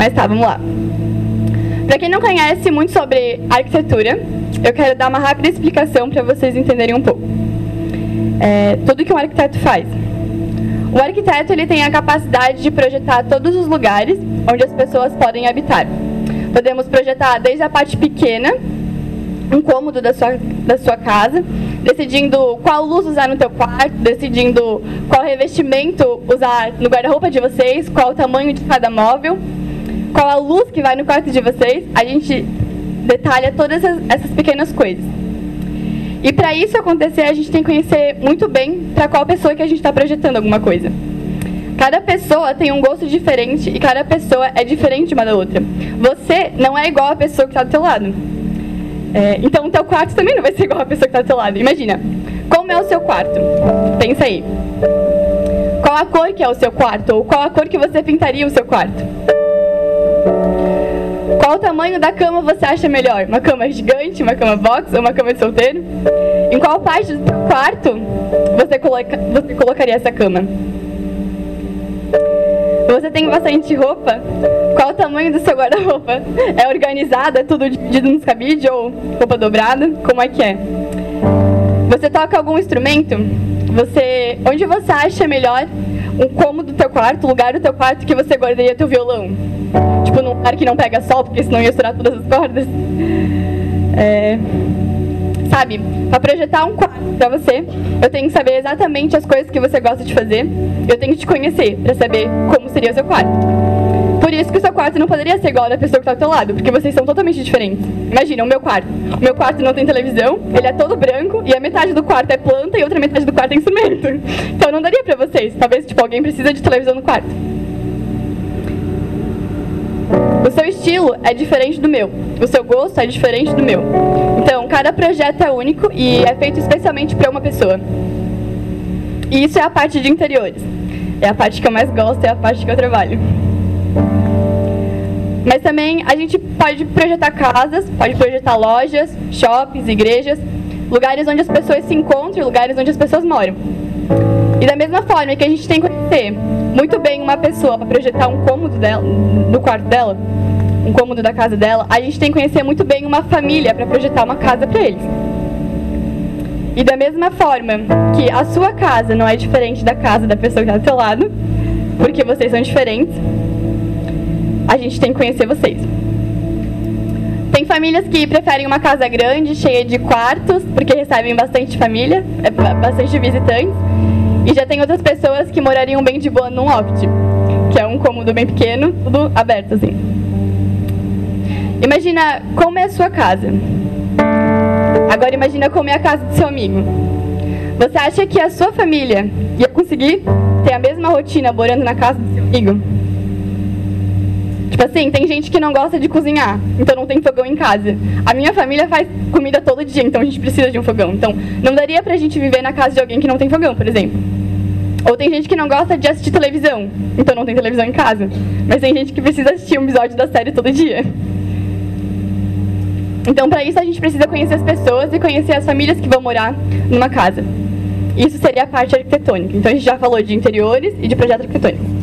Mas tá, vamos lá. Para quem não conhece muito sobre arquitetura, eu quero dar uma rápida explicação para vocês entenderem um pouco. É, tudo que um arquiteto faz. O arquiteto ele tem a capacidade de projetar todos os lugares onde as pessoas podem habitar. Podemos projetar desde a parte pequena, um cômodo da sua, da sua casa, decidindo qual luz usar no teu quarto, decidindo qual revestimento usar no guarda-roupa de vocês, qual o tamanho de cada móvel, qual a luz que vai no quarto de vocês. A gente detalha todas essas pequenas coisas. E para isso acontecer, a gente tem que conhecer muito bem para qual pessoa que a gente está projetando alguma coisa. Cada pessoa tem um gosto diferente e cada pessoa é diferente uma da outra. Você não é igual a pessoa que está do seu lado. É, então o teu quarto também não vai ser igual a pessoa que está do seu lado. Imagina, como é o seu quarto? Pensa aí. Qual a cor que é o seu quarto? Ou qual a cor que você pintaria o seu quarto? Qual o tamanho da cama você acha melhor? Uma cama gigante, uma cama box ou uma cama de solteiro? Em qual parte do seu quarto você, coloca, você colocaria essa cama? Você tem bastante roupa? Qual o tamanho do seu guarda-roupa? É organizado? É tudo dividido nos cabides ou roupa dobrada? Como é que é? Você toca algum instrumento? Você, onde você acha melhor um cômodo do teu quarto, lugar do teu quarto que você guardaria teu violão? Tipo, num lugar que não pega sol, porque senão ia estourar todas as cordas. É, sabe, para projetar um quarto para você, eu tenho que saber exatamente as coisas que você gosta de fazer. Eu tenho que te conhecer para saber como seria o seu quarto. Por isso que o seu quarto não poderia ser igual da pessoa que está ao teu lado, porque vocês são totalmente diferentes. Imagina, o meu quarto. O meu quarto não tem televisão, ele é todo branco e a metade do quarto é planta e outra metade do quarto é instrumento. Então não daria para vocês. Talvez tipo alguém precisa de televisão no quarto. Seu estilo é diferente do meu. O seu gosto é diferente do meu. Então, cada projeto é único e é feito especialmente para uma pessoa. E isso é a parte de interiores. É a parte que eu mais gosto, é a parte que eu trabalho. Mas também a gente pode projetar casas, pode projetar lojas, shoppings, igrejas, lugares onde as pessoas se encontram, lugares onde as pessoas moram. E da mesma forma que a gente tem que conhecer muito bem uma pessoa para projetar um cômodo dela, no quarto dela, um cômodo da casa dela, a gente tem que conhecer muito bem uma família para projetar uma casa para eles. E da mesma forma que a sua casa não é diferente da casa da pessoa que está do seu lado, porque vocês são diferentes, a gente tem que conhecer vocês. Tem famílias que preferem uma casa grande, cheia de quartos, porque recebem bastante família, é, bastante visitantes. E já tem outras pessoas que morariam bem de boa num loft, que é um cômodo bem pequeno, tudo aberto assim. Imagina como é a sua casa. Agora imagina como é a casa do seu amigo. Você acha que a sua família ia conseguir ter a mesma rotina morando na casa do seu amigo? Tipo assim, tem gente que não gosta de cozinhar, então não tem fogão em casa. A minha família faz comida todo dia, então a gente precisa de um fogão. Então, não daria pra gente viver na casa de alguém que não tem fogão, por exemplo. Ou tem gente que não gosta de assistir televisão, então não tem televisão em casa. Mas tem gente que precisa assistir um episódio da série todo dia. Então, para isso, a gente precisa conhecer as pessoas e conhecer as famílias que vão morar numa casa. Isso seria a parte arquitetônica. Então, a gente já falou de interiores e de projeto arquitetônico.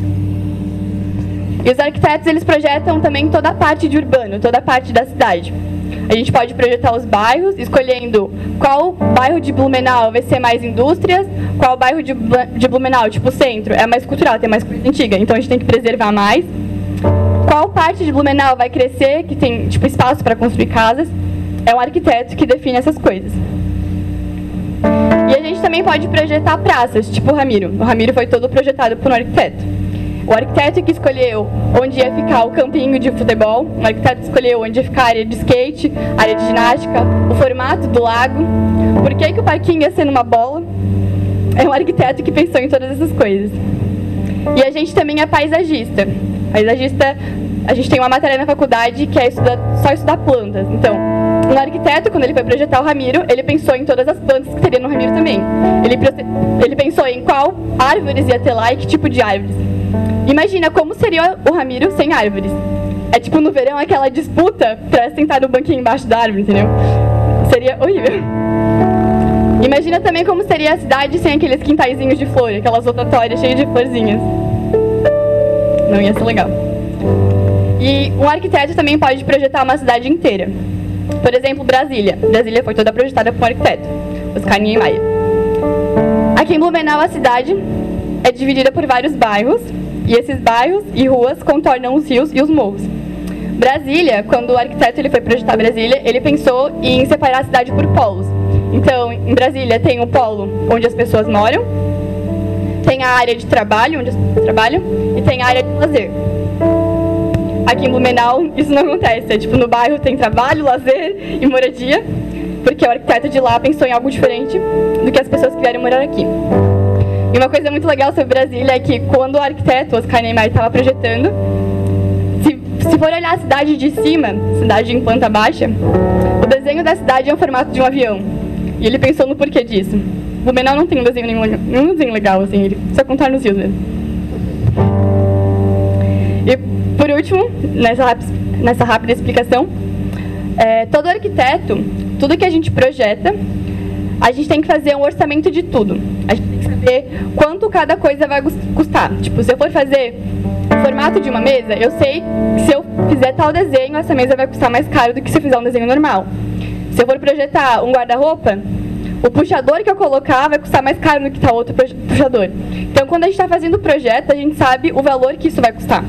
E os arquitetos, eles projetam também toda a parte de urbano, toda a parte da cidade. A gente pode projetar os bairros, escolhendo qual bairro de Blumenau vai ser mais indústrias, qual bairro de, Blumenau, tipo centro, é mais cultural, tem mais coisa antiga, então a gente tem que preservar mais. Qual parte de Blumenau vai crescer, que tem tipo espaço para construir casas, é um arquiteto que define essas coisas. E a gente também pode projetar praças, tipo o Ramiro. O Ramiro foi todo projetado por um arquiteto. O arquiteto que escolheu onde ia ficar o campinho de futebol, o arquiteto escolheu onde ia ficar a área de skate, a área de ginástica, o formato do lago, por que, que o parquinho ia ser numa bola. É um arquiteto que pensou em todas essas coisas. E a gente também é paisagista. Paisagista, a gente tem uma matéria na faculdade que é estudar, só estudar plantas. Então, um arquiteto, quando ele foi projetar o Ramiro, ele pensou em todas as plantas que teria no Ramiro também. Ele, ele pensou em qual árvores ia ter lá e que tipo de árvores. Imagina como seria o Ramiro sem árvores. É tipo no verão aquela disputa pra sentar no banquinho embaixo da árvore, entendeu? Seria horrível. Imagina também como seria a cidade sem aqueles quintaizinhos de flor, aquelas rotatórias cheias de florzinhas. Não ia ser legal. E um arquiteto também pode projetar uma cidade inteira. Por exemplo, Brasília. Brasília foi toda projetada por um arquiteto, Oscar Niemeyer. Aqui em Blumenau, a cidade é dividida por vários bairros, e esses bairros e ruas contornam os rios e os morros. Brasília, quando o arquiteto ele foi projetar Brasília, ele pensou em separar a cidade por polos. Então, em Brasília tem o polo onde as pessoas moram, tem a área de trabalho, onde as pessoas trabalham, e tem a área de lazer. Aqui em Blumenau, isso não acontece. É, tipo, no bairro tem trabalho, lazer e moradia, porque o arquiteto de lá pensou em algo diferente do que as pessoas que vieram morar aqui. E uma coisa muito legal sobre Brasília é que quando o arquiteto Oscar Niemeyer estava projetando, se, se for olhar a cidade de cima, cidade em planta baixa, o desenho da cidade é o formato de um avião. E ele pensou no porquê disso. Blumenau não tem um desenho nenhum, nenhum desenho legal, assim, ele só contar nos rios mesmo. E por último, nessa, nessa rápida explicação, é, todo arquiteto, tudo que a gente projeta, a gente tem que fazer um orçamento de tudo. Saber quanto cada coisa vai custar. Tipo, se eu for fazer o formato de uma mesa, eu sei que se eu fizer tal desenho, essa mesa vai custar mais caro do que se eu fizer um desenho normal. Se eu for projetar um guarda-roupa, o puxador que eu colocar vai custar mais caro do que tal outro puxador. Então, quando a gente está fazendo o projeto, a gente sabe o valor que isso vai custar.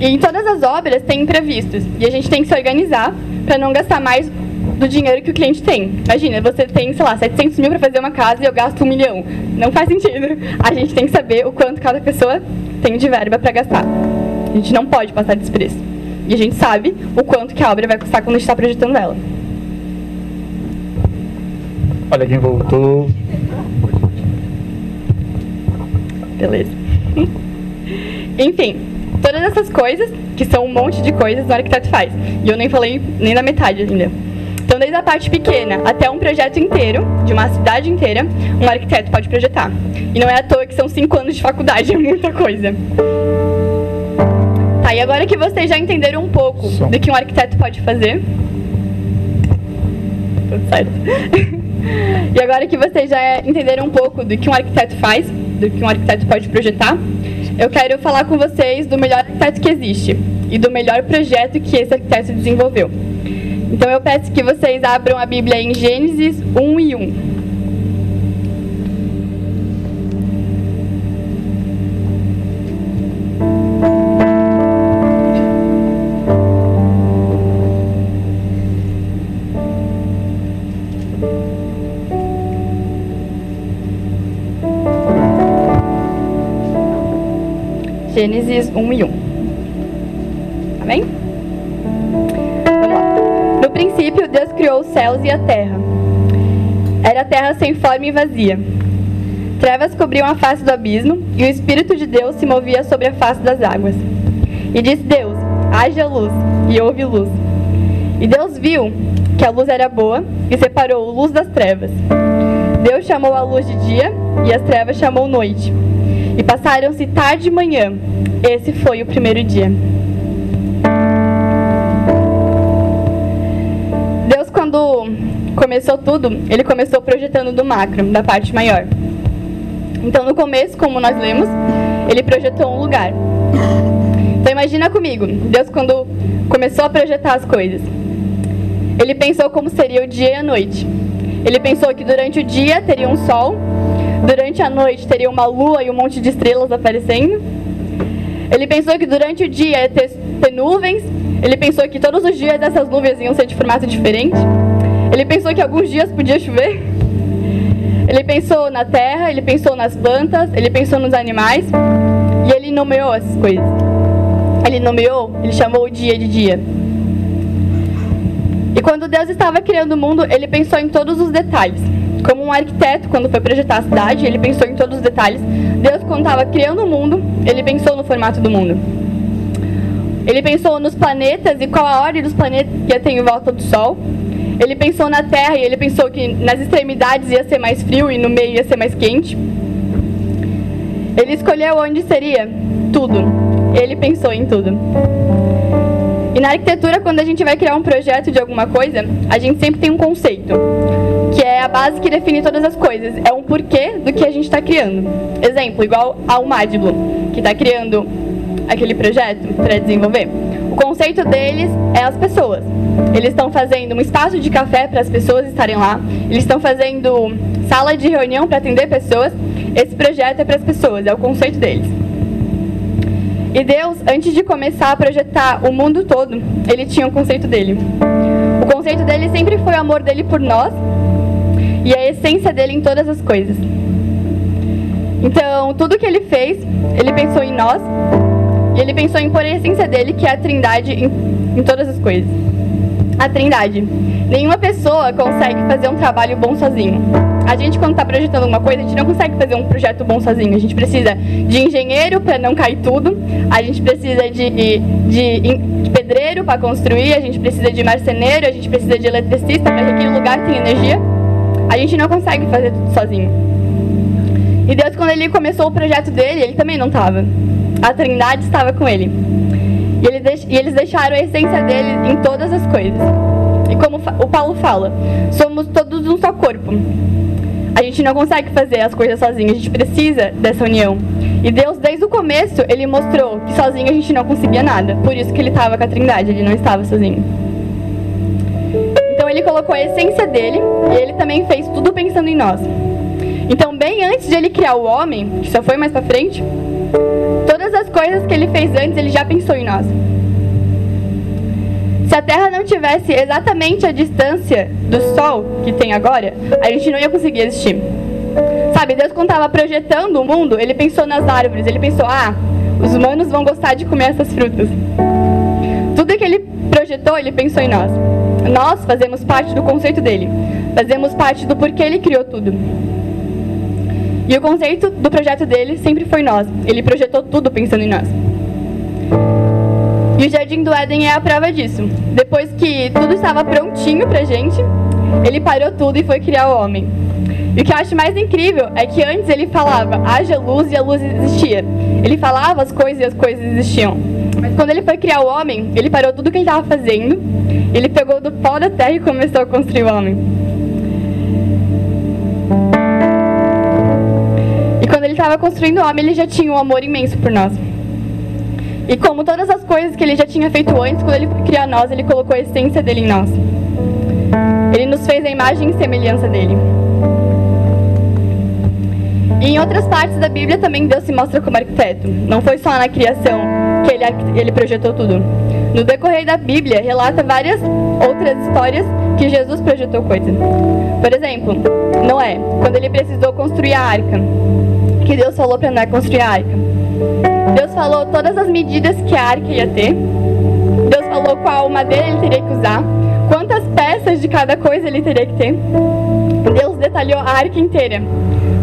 E em todas as obras tem imprevistos. E a gente tem que se organizar para não gastar mais do dinheiro que o cliente tem. Imagina, você tem, sei lá, 700 mil para fazer uma casa e eu gasto um milhão. Não faz sentido. A gente tem que saber o quanto cada pessoa tem de verba para gastar. A gente não pode passar desse preço. E a gente sabe o quanto que a obra vai custar quando a gente está projetando ela. Olha quem voltou. Beleza. Enfim, todas essas coisas, que são um monte de coisas, o arquiteto faz. E eu nem falei nem da metade ainda. Então, desde a parte pequena até um projeto inteiro, de uma cidade inteira, um arquiteto pode projetar. E não é à toa que são cinco anos de faculdade, é muita coisa. Tá, e agora que vocês já entenderam um pouco Som. do que um arquiteto pode fazer. Tudo certo. e agora que vocês já entenderam um pouco do que um arquiteto faz, do que um arquiteto pode projetar, eu quero falar com vocês do melhor arquiteto que existe e do melhor projeto que esse arquiteto desenvolveu. Então eu peço que vocês abram a Bíblia em Gênesis 1 e 1. Gênesis 1 e 1. Criou os céus e a terra. Era a terra sem forma e vazia. Trevas cobriam a face do abismo e o Espírito de Deus se movia sobre a face das águas. E disse Deus: haja luz, e houve luz. E Deus viu que a luz era boa e separou a luz das trevas. Deus chamou a luz de dia e as trevas chamou noite. E passaram-se tarde e manhã. Esse foi o primeiro dia. Começou tudo, ele começou projetando do macro, da parte maior. Então, no começo, como nós lemos, ele projetou um lugar. Então, imagina comigo, Deus, quando começou a projetar as coisas, ele pensou como seria o dia e a noite. Ele pensou que durante o dia teria um sol durante a noite teria uma lua e um monte de estrelas aparecendo. Ele pensou que durante o dia ia ter, ter nuvens. Ele pensou que todos os dias essas nuvens iam ser de formato diferente. Ele pensou que alguns dias podia chover. Ele pensou na terra, ele pensou nas plantas, ele pensou nos animais. E ele nomeou as coisas. Ele nomeou, ele chamou o dia de dia. E quando Deus estava criando o mundo, ele pensou em todos os detalhes. Como um arquiteto, quando foi projetar a cidade, ele pensou em todos os detalhes. Deus, quando estava criando o mundo, ele pensou no formato do mundo. Ele pensou nos planetas e qual a ordem dos planetas que ia ter em volta do Sol. Ele pensou na Terra e ele pensou que nas extremidades ia ser mais frio e no meio ia ser mais quente. Ele escolheu onde seria tudo. Ele pensou em tudo. E na arquitetura, quando a gente vai criar um projeto de alguma coisa, a gente sempre tem um conceito que é a base que define todas as coisas. É um porquê do que a gente está criando. Exemplo, igual ao Madiblo, que está criando aquele projeto para desenvolver? O conceito deles é as pessoas. Eles estão fazendo um espaço de café para as pessoas estarem lá. Eles estão fazendo sala de reunião para atender pessoas. Esse projeto é para as pessoas, é o conceito deles. E Deus, antes de começar a projetar o mundo todo, ele tinha um conceito dele. O conceito dele sempre foi o amor dele por nós e a essência dele em todas as coisas. Então, tudo que ele fez, ele pensou em nós e ele pensou em pôr a essência dele, que é a trindade, em, em todas as coisas. A trindade. Nenhuma pessoa consegue fazer um trabalho bom sozinho. A gente, quando está projetando uma coisa, a gente não consegue fazer um projeto bom sozinho. A gente precisa de engenheiro para não cair tudo, a gente precisa de, de, de pedreiro para construir, a gente precisa de marceneiro, a gente precisa de eletricista para que aquele lugar tenha energia. A gente não consegue fazer tudo sozinho. E Deus, quando ele começou o projeto dele, ele também não estava. A Trindade estava com ele. E, ele eles deixaram a essência dele em todas as coisas. E como o Paulo fala, somos todos um só corpo. A gente não consegue fazer as coisas sozinho, a gente precisa dessa união. E Deus, desde o começo, ele mostrou que sozinho a gente não conseguia nada. Por isso que ele estava com a Trindade, ele não estava sozinho. Então ele colocou a essência dele e ele também fez tudo pensando em nós. Então, bem antes de ele criar o homem, que só foi mais para frente, todas as coisas que ele fez antes, ele já pensou em nós. Se a Terra não tivesse exatamente a distância do Sol que tem agora, a gente não ia conseguir existir. Sabe, Deus quando estava projetando o mundo, ele pensou nas árvores, ele pensou, ah, os humanos vão gostar de comer essas frutas. Tudo que ele projetou, ele pensou em nós. Nós fazemos parte do conceito dele, fazemos parte do porquê ele criou tudo. E o conceito do projeto dele sempre foi nós. Ele projetou tudo pensando em nós. E o Jardim do Éden é a prova disso. Depois que tudo estava prontinho pra gente, ele parou tudo e foi criar o homem. E o que eu acho mais incrível é que antes ele falava, haja luz e a luz existia. Ele falava as coisas e as coisas existiam. Mas quando ele foi criar o homem, ele parou tudo que ele estava fazendo, ele pegou do pó da terra e começou a construir o homem. Estava construindo o homem, ele já tinha um amor imenso por nós. E como todas as coisas que ele já tinha feito antes, quando ele criou nós, ele colocou a essência dele em nós. Ele nos fez a imagem e semelhança dele. E em outras partes da Bíblia também Deus se mostra como arquiteto. Não foi só na criação que ele, ele projetou tudo. No decorrer da Bíblia, relata várias outras histórias que Jesus projetou coisas. Por exemplo, Noé, quando ele precisou construir a arca, que Deus falou para Noé construir a arca. Deus falou todas as medidas que a arca ia ter. Deus falou qual madeira ele teria que usar, quantas peças de cada coisa ele teria que ter. Deus detalhou a arca inteira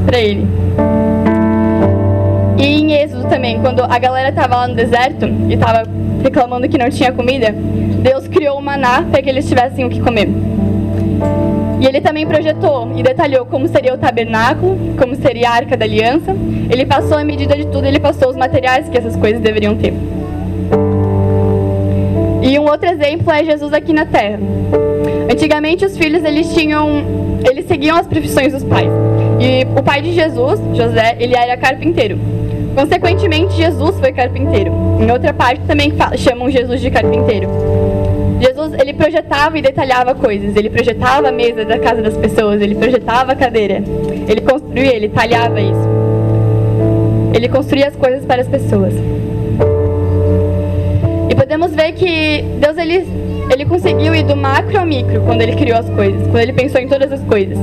para ele. E em Êxodo também, quando a galera estava lá no deserto e estava reclamando que não tinha comida, Deus criou o maná para que eles tivessem o que comer. E ele também projetou e detalhou como seria o tabernáculo, como seria a arca da aliança. Ele passou a medida de tudo, ele passou os materiais que essas coisas deveriam ter. E um outro exemplo é Jesus aqui na Terra. Antigamente os filhos eles tinham, eles seguiam as profissões dos pais. E o pai de Jesus, José, ele era carpinteiro. Consequentemente, Jesus foi carpinteiro. Em outra parte também chamam Jesus de carpinteiro. Jesus, ele projetava e detalhava coisas. Ele projetava a mesa da casa das pessoas, ele projetava a cadeira. Ele construía, ele talhava isso. Ele construía as coisas para as pessoas. E podemos ver que Deus ele, ele conseguiu ir do macro ao micro quando ele criou as coisas, quando ele pensou em todas as coisas.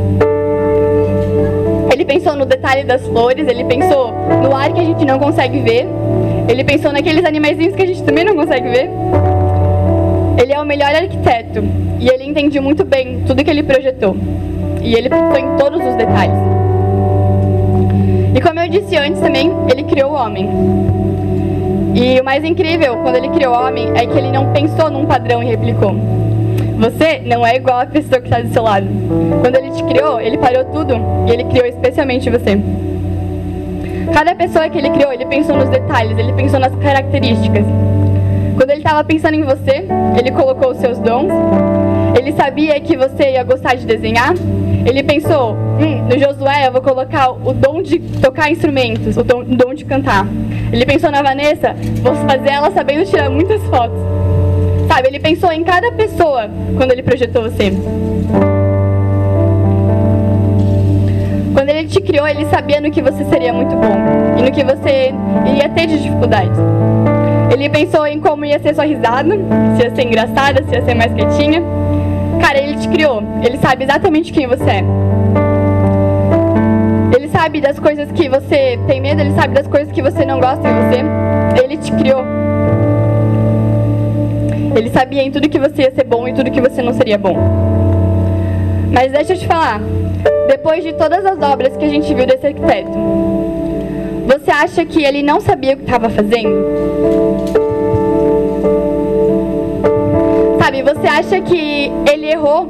Ele pensou no detalhe das flores, ele pensou no ar que a gente não consegue ver, ele pensou naqueles animaizinhos que a gente também não consegue ver. Ele é o melhor arquiteto e ele entende muito bem tudo que ele projetou. E ele pensou em todos os detalhes. E como eu disse antes também, ele criou o homem. E o mais incrível quando ele criou o homem é que ele não pensou num padrão e replicou. Você não é igual a pessoa que está do seu lado. Quando ele te criou, ele parou tudo e ele criou especialmente você. Cada pessoa que ele criou, ele pensou nos detalhes, ele pensou nas características. Quando ele estava pensando em você, ele colocou os seus dons. Ele sabia que você ia gostar de desenhar. Ele pensou, hum, no Josué eu vou colocar o dom de tocar instrumentos, o dom, de cantar. Ele pensou na Vanessa, vou fazer ela sabendo tirar muitas fotos. Sabe, ele pensou em cada pessoa quando ele projetou você. Quando ele te criou, ele sabia no que você seria muito bom e no que você iria ter de dificuldades. Ele pensou em como ia ser sua risada, se ia ser engraçada, se ia ser mais quietinha. Cara, ele te criou. Ele sabe exatamente quem você é. Ele sabe das coisas que você tem medo, ele sabe das coisas que você não gosta em você. Ele te criou. Ele sabia em tudo que você ia ser bom e tudo que você não seria bom. Mas deixa eu te falar, depois de todas as obras que a gente viu desse arquiteto, você acha que ele não sabia o que estava fazendo? Sabe, você acha que ele errou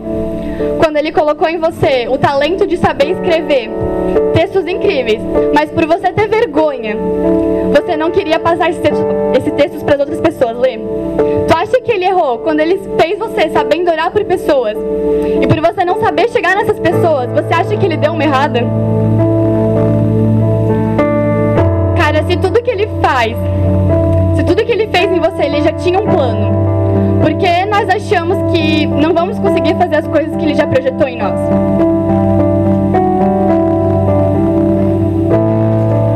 quando ele colocou em você o talento de saber escrever textos incríveis, mas por você ter vergonha, você não queria passar esses textos, esses textos para as outras pessoas ler? Tu acha que ele errou quando ele fez você sabendo orar por pessoas e por você não saber chegar nessas pessoas, você acha que ele deu uma errada? Se tudo que ele faz, se tudo que ele fez em você, ele já tinha um plano. Porque nós achamos que não vamos conseguir fazer as coisas que ele já projetou em nós.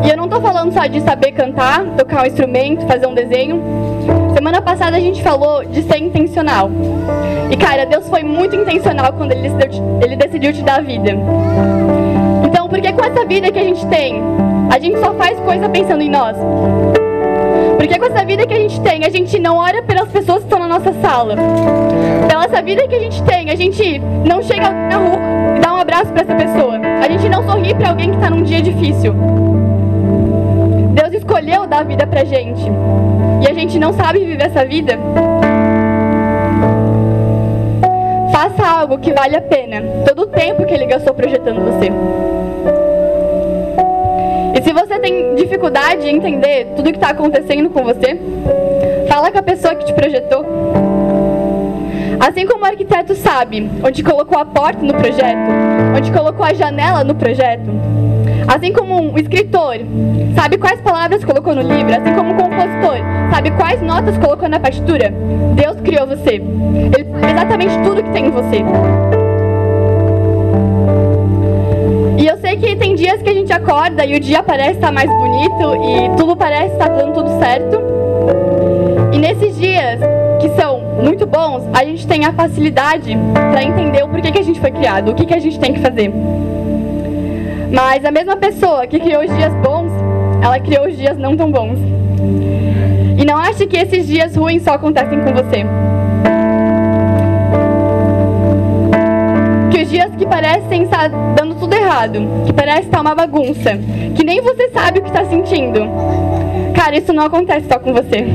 E eu não tô falando só de saber cantar, tocar um instrumento, fazer um desenho. Semana passada a gente falou de ser intencional. E cara, Deus foi muito intencional quando ele decidiu, ele decidiu te dar a vida. Então, por que com essa vida que a gente tem, a gente só faz coisa pensando em nós? Porque com essa vida que a gente tem, a gente não ora pelas pessoas que estão na nossa sala. Pela essa vida que a gente tem, a gente não chega na rua e dá um abraço para essa pessoa. A gente não sorri para alguém que está num dia difícil. Deus escolheu dar vida pra gente. E a gente não sabe viver essa vida. Faça algo que vale a pena. Todo o tempo que ele gastou projetando você. Você tem dificuldade em entender tudo que está acontecendo com você, fala com a pessoa que te projetou. Assim como o arquiteto sabe onde colocou a porta no projeto, onde colocou a janela no projeto, assim como um escritor sabe quais palavras colocou no livro, assim como um compositor sabe quais notas colocou na partitura, Deus criou você. Ele sabe exatamente tudo que tem em você. E eu sei que tem dias que a gente acorda e o dia parece estar mais bonito e tudo parece estar dando tudo certo. E nesses dias que são muito bons, a gente tem a facilidade para entender o porquê que a gente foi criado, o que, que a gente tem que fazer. Mas a mesma pessoa que criou os dias bons, ela criou os dias não tão bons. E não ache que esses dias ruins só acontecem com você. Dias que parecem estar dando tudo errado, que parece estar uma bagunça, que nem você sabe o que está sentindo. Cara, isso não acontece só com você.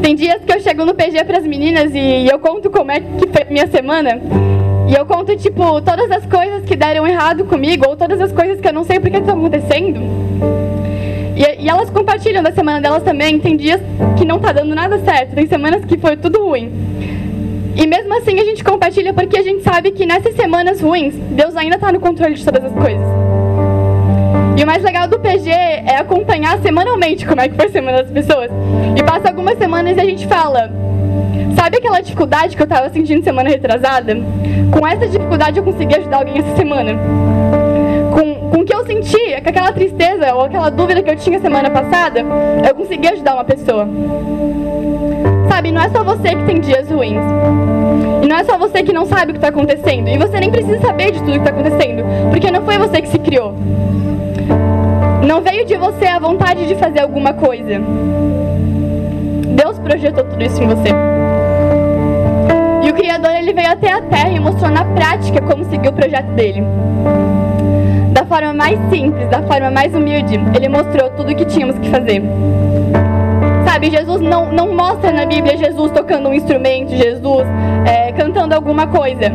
Tem dias que eu chego no PG para as meninas e eu conto como é que foi minha semana. E eu conto, tipo, todas as coisas que deram errado comigo, ou todas as coisas que eu não sei porque estão acontecendo. E, e, elas compartilham da semana delas também. Tem dias que não tá dando nada certo, tem semanas que foi tudo ruim. E mesmo assim a gente compartilha porque a gente sabe que nessas semanas ruins, Deus ainda está no controle de todas as coisas. E o mais legal do PG é acompanhar semanalmente como é que foi a semana das pessoas. E passa algumas semanas e a gente fala: Sabe aquela dificuldade que eu estava sentindo semana retrasada? Com essa dificuldade eu consegui ajudar alguém essa semana. Com, com o que eu senti, com aquela tristeza ou aquela dúvida que eu tinha semana passada, eu consegui ajudar uma pessoa. Sabe, não é só você que tem dias ruins. E não é só você que não sabe o que está acontecendo. E você nem precisa saber de tudo que está acontecendo. Porque não foi você que se criou. Não veio de você a vontade de fazer alguma coisa. Deus projetou tudo isso em você. E o Criador ele veio até a Terra e mostrou na prática como seguir o projeto dele. Da forma mais simples, da forma mais humilde, ele mostrou tudo o que tínhamos que fazer. Sabe, Jesus não, não mostra na Bíblia Jesus tocando um instrumento, Jesus é, cantando alguma coisa.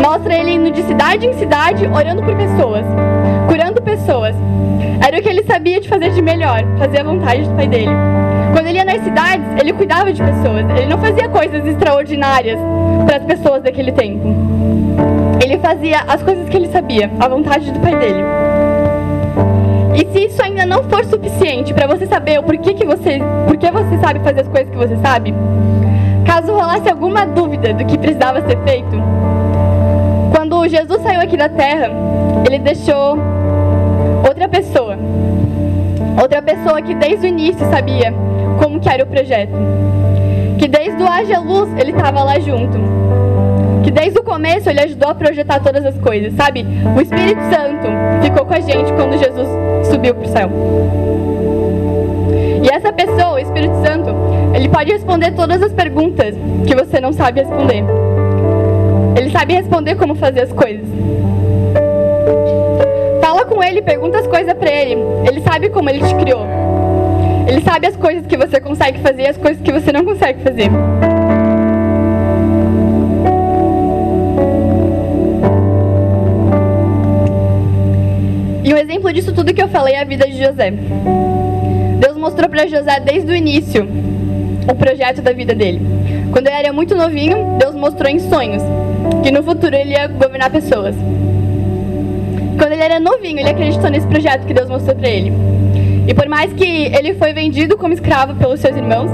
Mostra ele indo de cidade em cidade, orando por pessoas, curando pessoas. Era o que ele sabia de fazer de melhor, fazer a vontade do Pai dele. Quando ele ia nas cidades, ele cuidava de pessoas. Ele não fazia coisas extraordinárias para as pessoas daquele tempo. Ele fazia as coisas que ele sabia, a vontade do Pai dele. E se isso ainda não for suficiente para você saber o porquê que você, porquê você sabe fazer as coisas que você sabe, caso rolasse alguma dúvida do que precisava ser feito, quando Jesus saiu aqui da terra, ele deixou outra pessoa. Outra pessoa que desde o início sabia como que era o projeto. Que desde o Haja Luz ele estava lá junto. Que desde o começo ele ajudou a projetar todas as coisas, sabe? O Espírito Santo ficou com a gente quando Jesus subiu para o céu. E essa pessoa, o Espírito Santo, ele pode responder todas as perguntas que você não sabe responder. Ele sabe responder como fazer as coisas. Fala com ele, pergunta as coisas para ele. Ele sabe como ele te criou. Ele sabe as coisas que você consegue fazer e as coisas que você não consegue fazer. E um exemplo disso tudo que eu falei é a vida de José. Deus mostrou para José desde o início o projeto da vida dele. Quando ele era muito novinho, Deus mostrou em sonhos que no futuro ele ia governar pessoas. Quando ele era novinho, ele acreditou nesse projeto que Deus mostrou para ele. E por mais que ele foi vendido como escravo pelos seus irmãos,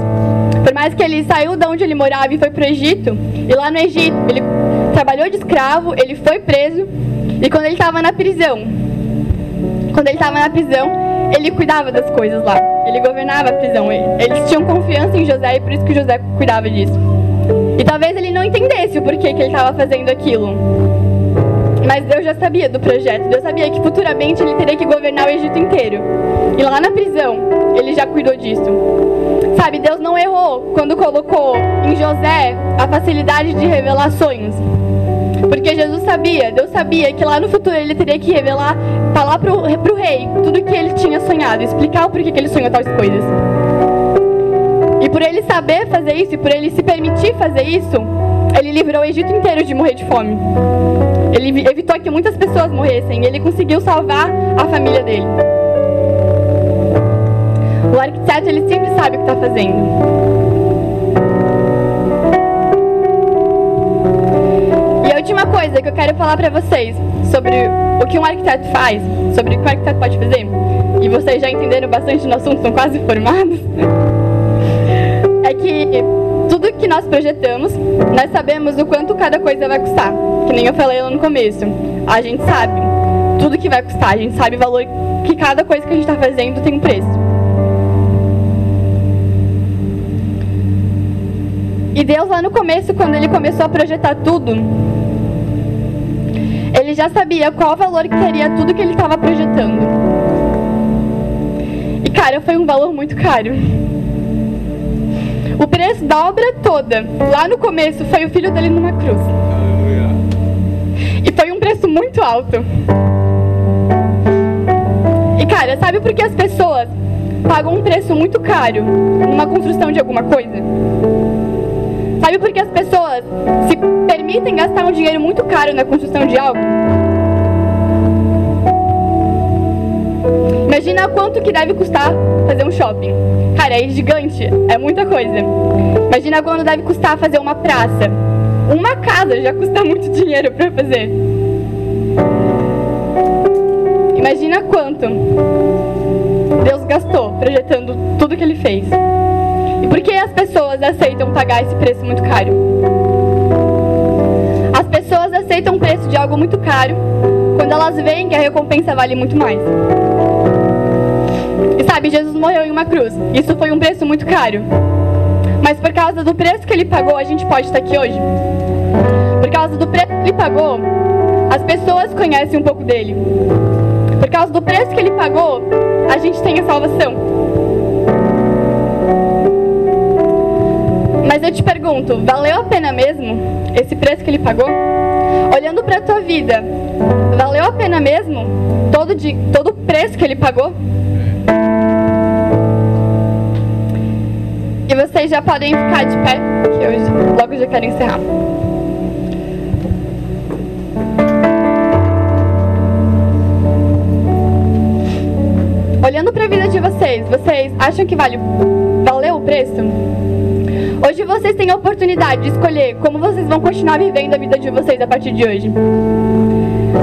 por mais que ele saiu de onde ele morava e foi para o Egito, e lá no Egito ele trabalhou de escravo, ele foi preso, e quando ele estava na prisão, quando ele estava na prisão, ele cuidava das coisas lá, ele governava a prisão, eles tinham confiança em José e por isso que José cuidava disso. E talvez ele não entendesse o porquê que ele estava fazendo aquilo. Mas Deus já sabia do projeto. Deus sabia que futuramente ele teria que governar o Egito inteiro. E lá na prisão, ele já cuidou disso. Sabe, Deus não errou quando colocou em José a facilidade de revelar sonhos. Porque Jesus sabia, Deus sabia que lá no futuro ele teria que revelar, falar pro, pro rei tudo que ele tinha sonhado, explicar o porquê que ele sonhou tais coisas. E por ele saber fazer isso, e por ele se permitir fazer isso, ele livrou o Egito inteiro de morrer de fome. Ele evitou que muitas pessoas morressem. Ele conseguiu salvar a família dele. O arquiteto ele sempre sabe o que está fazendo. Coisa que eu quero falar para vocês sobre o que um arquiteto faz, sobre o que um arquiteto pode fazer, e vocês já entenderam bastante no assunto, são quase formados, é que tudo que nós projetamos, nós sabemos o quanto cada coisa vai custar. Que nem eu falei lá no começo. A gente sabe tudo que vai custar, a gente sabe o valor que cada coisa que a gente está fazendo tem um preço. E Deus lá no começo, quando ele começou a projetar tudo, ele já sabia qual valor que teria tudo que ele estava projetando. E cara, foi um valor muito caro. O preço da obra toda, lá no começo, foi o filho dele numa cruz. E foi um preço muito alto. E cara, sabe por que as pessoas pagam um preço muito caro numa construção de alguma coisa? Sabe por que as pessoas se permitem gastar um dinheiro muito caro na construção de algo? Imagina quanto que deve custar fazer um shopping. Cara, é gigante, é muita coisa. Imagina quando deve custar fazer uma praça. Uma casa já custa muito dinheiro para fazer. Imagina quanto Deus gastou projetando tudo que ele fez. E por que as pessoas aceitam pagar esse preço muito caro? As pessoas aceitam o preço de algo muito caro quando elas veem que a recompensa vale muito mais. E sabe, Jesus morreu em uma cruz. Isso foi um preço muito caro. Mas por causa do preço que ele pagou, a gente pode estar aqui hoje. Por causa do preço que ele pagou, as pessoas conhecem um pouco dele. Por causa do preço que ele pagou, a gente tem a salvação. Mas eu te pergunto, valeu a pena mesmo esse preço que ele pagou? Olhando para a tua vida, valeu a pena mesmo todo, de, todo o preço que ele pagou? E vocês já podem ficar de pé, que eu logo já quero encerrar. Olhando para a vida de vocês, vocês acham que vale, valeu o preço? Hoje vocês têm a oportunidade de escolher como vocês vão continuar vivendo a vida de vocês a partir de hoje.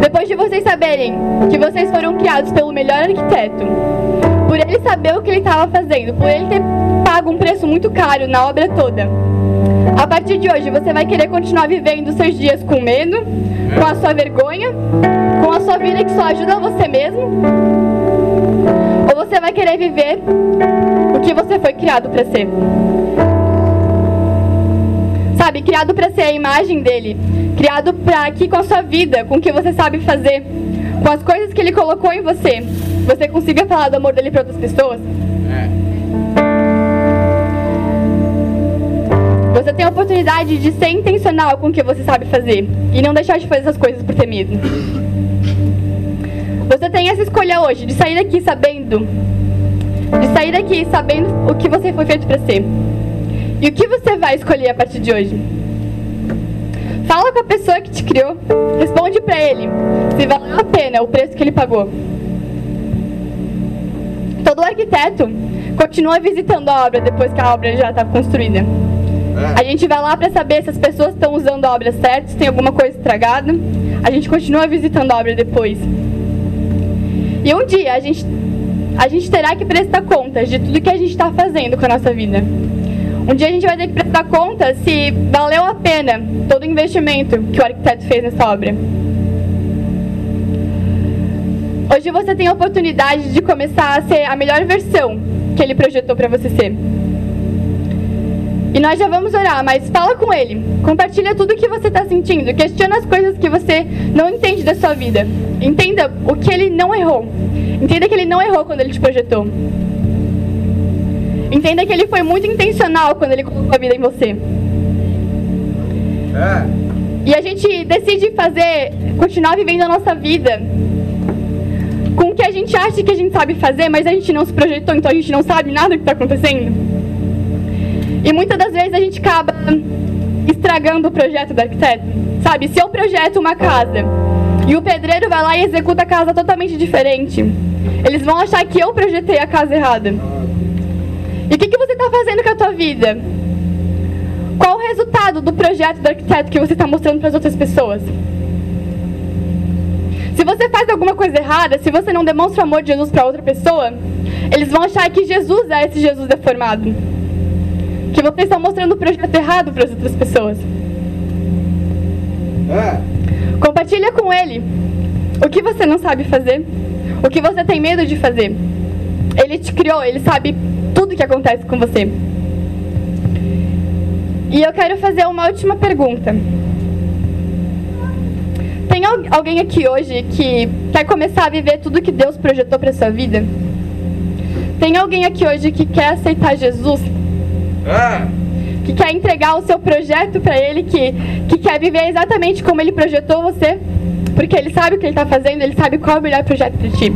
Depois de vocês saberem que vocês foram criados pelo melhor arquiteto, por ele saber o que ele estava fazendo, por ele ter pago um preço muito caro na obra toda, a partir de hoje você vai querer continuar vivendo seus dias com medo, com a sua vergonha, com a sua vida que só ajuda você mesmo? Ou você vai querer viver o que você foi criado para ser? Sabe, criado para ser a imagem dele, criado para que com a sua vida, com o que você sabe fazer, com as coisas que ele colocou em você, você consiga falar do amor dele para outras pessoas? Você tem a oportunidade de ser intencional com o que você sabe fazer e não deixar de fazer essas coisas por ter medo. Você tem essa escolha hoje de sair daqui sabendo, de sair daqui sabendo o que você foi feito para ser. E o que você vai escolher a partir de hoje? Fala com a pessoa que te criou, responde para ele se valeu a pena o preço que ele pagou. Todo arquiteto continua visitando a obra depois que a obra já está construída. A gente vai lá para saber se as pessoas estão usando a obra certa, se tem alguma coisa estragada. A gente continua visitando a obra depois. E um dia a gente, a gente terá que prestar contas de tudo que a gente está fazendo com a nossa vida. Um dia a gente vai ter que prestar conta se valeu a pena todo o investimento que o arquiteto fez nessa obra. Hoje você tem a oportunidade de começar a ser a melhor versão que ele projetou para você ser. E nós já vamos orar, mas fala com ele. Compartilha tudo o que você está sentindo. Questiona as coisas que você não entende da sua vida. Entenda o que ele não errou. Entenda que ele não errou quando ele te projetou. Entenda que ele foi muito intencional quando ele colocou a vida em você. É. E a gente decide fazer, continuar vivendo a nossa vida com o que a gente acha que a gente sabe fazer, mas a gente não se projetou, então a gente não sabe nada do que está acontecendo. E muitas das vezes a gente acaba estragando o projeto do arquiteto. Sabe, se eu projeto uma casa e o pedreiro vai lá e executa a casa totalmente diferente, eles vão achar que eu projetei a casa errada. E o que, que você está fazendo com a tua vida? Qual o resultado do projeto do arquiteto que você está mostrando para as outras pessoas? Se você faz alguma coisa errada, se você não demonstra o amor de Jesus para outra pessoa, eles vão achar que Jesus é esse Jesus deformado. Que você está mostrando o projeto errado para as outras pessoas. É. Compartilha com ele o que você não sabe fazer, o que você tem medo de fazer. Ele te criou, ele sabe tudo o que acontece com você. E eu quero fazer uma última pergunta. Tem al- alguém aqui hoje que quer começar a viver tudo que Deus projetou para sua vida? Tem alguém aqui hoje que quer aceitar Jesus? É. Que quer entregar o seu projeto para Ele? Que, que quer viver exatamente como Ele projetou você? Porque Ele sabe o que Ele está fazendo, Ele sabe qual é o melhor projeto para ti.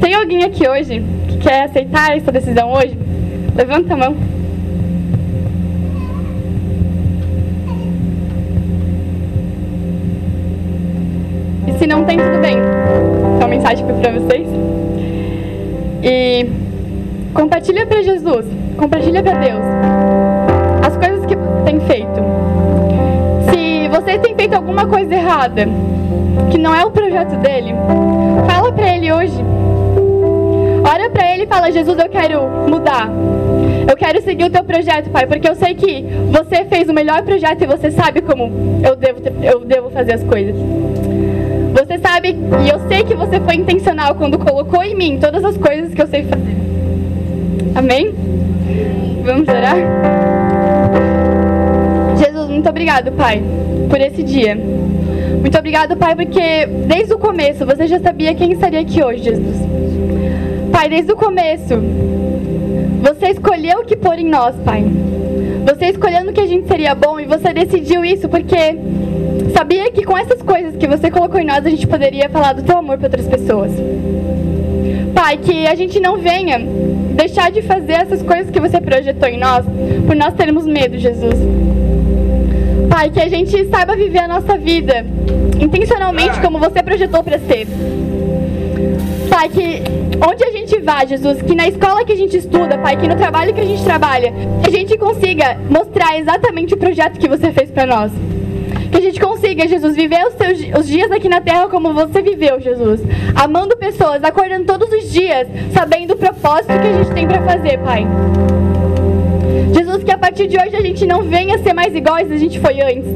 Tem alguém aqui hoje que quer aceitar essa decisão hoje, levanta a mão. E se não tem, tudo bem. Só uma mensagem para vocês. E compartilha para Jesus, compartilha para Deus as coisas que tem feito. Se você tem feito alguma coisa errada, que não é o projeto dele, fala para ele hoje. Ora para ele e fala: Jesus, eu quero mudar. Eu quero seguir o teu projeto, Pai, porque eu sei que você fez o melhor projeto e você sabe como eu devo, eu devo fazer as coisas. Você sabe, e eu sei que você foi intencional quando colocou em mim todas as coisas que eu sei fazer. Amém? Vamos orar? Jesus, muito obrigado, Pai, por esse dia. Muito obrigado, Pai, porque desde o começo você já sabia quem estaria aqui hoje, Jesus. Pai, desde o começo, você escolheu o que pôr em nós, Pai. Você escolhendo que a gente seria bom e você decidiu isso porque sabia que com essas coisas que você colocou em nós a gente poderia falar do teu amor para outras pessoas. Pai, que a gente não venha deixar de fazer essas coisas que você projetou em nós por nós termos medo, Jesus. Pai, que a gente saiba viver a nossa vida intencionalmente como você projetou para ser. Pai, que onde Jesus, que na escola que a gente estuda, Pai, que no trabalho que a gente trabalha, a gente consiga mostrar exatamente o projeto que você fez para nós. Que a gente consiga, Jesus, viver os, os dias aqui na terra como você viveu, Jesus. Amando pessoas, acordando todos os dias, sabendo o propósito que a gente tem para fazer, Pai. Jesus, que a partir de hoje a gente não venha ser mais iguais a gente foi antes.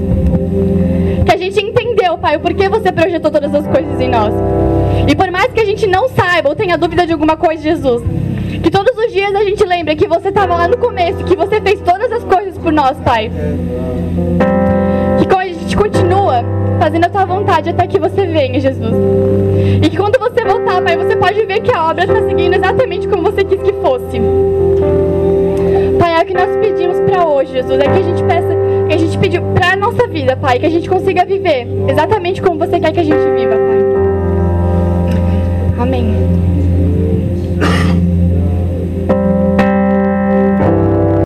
Que a gente entendeu, Pai, o porquê você projetou todas as coisas em nós. E por mais que a gente não saiba ou tenha dúvida de alguma coisa, Jesus, que todos os dias a gente lembre que você estava lá no começo, que você fez todas as coisas por nós, Pai. Que a gente continua fazendo a tua vontade até que você venha, Jesus. E que quando você voltar, Pai, você pode ver que a obra está seguindo exatamente como você quis que fosse. Pai, é o que nós pedimos para hoje, Jesus. É que a gente peça, que a gente pediu para nossa vida, Pai, que a gente consiga viver exatamente como você quer que a gente viva, Pai. Amém.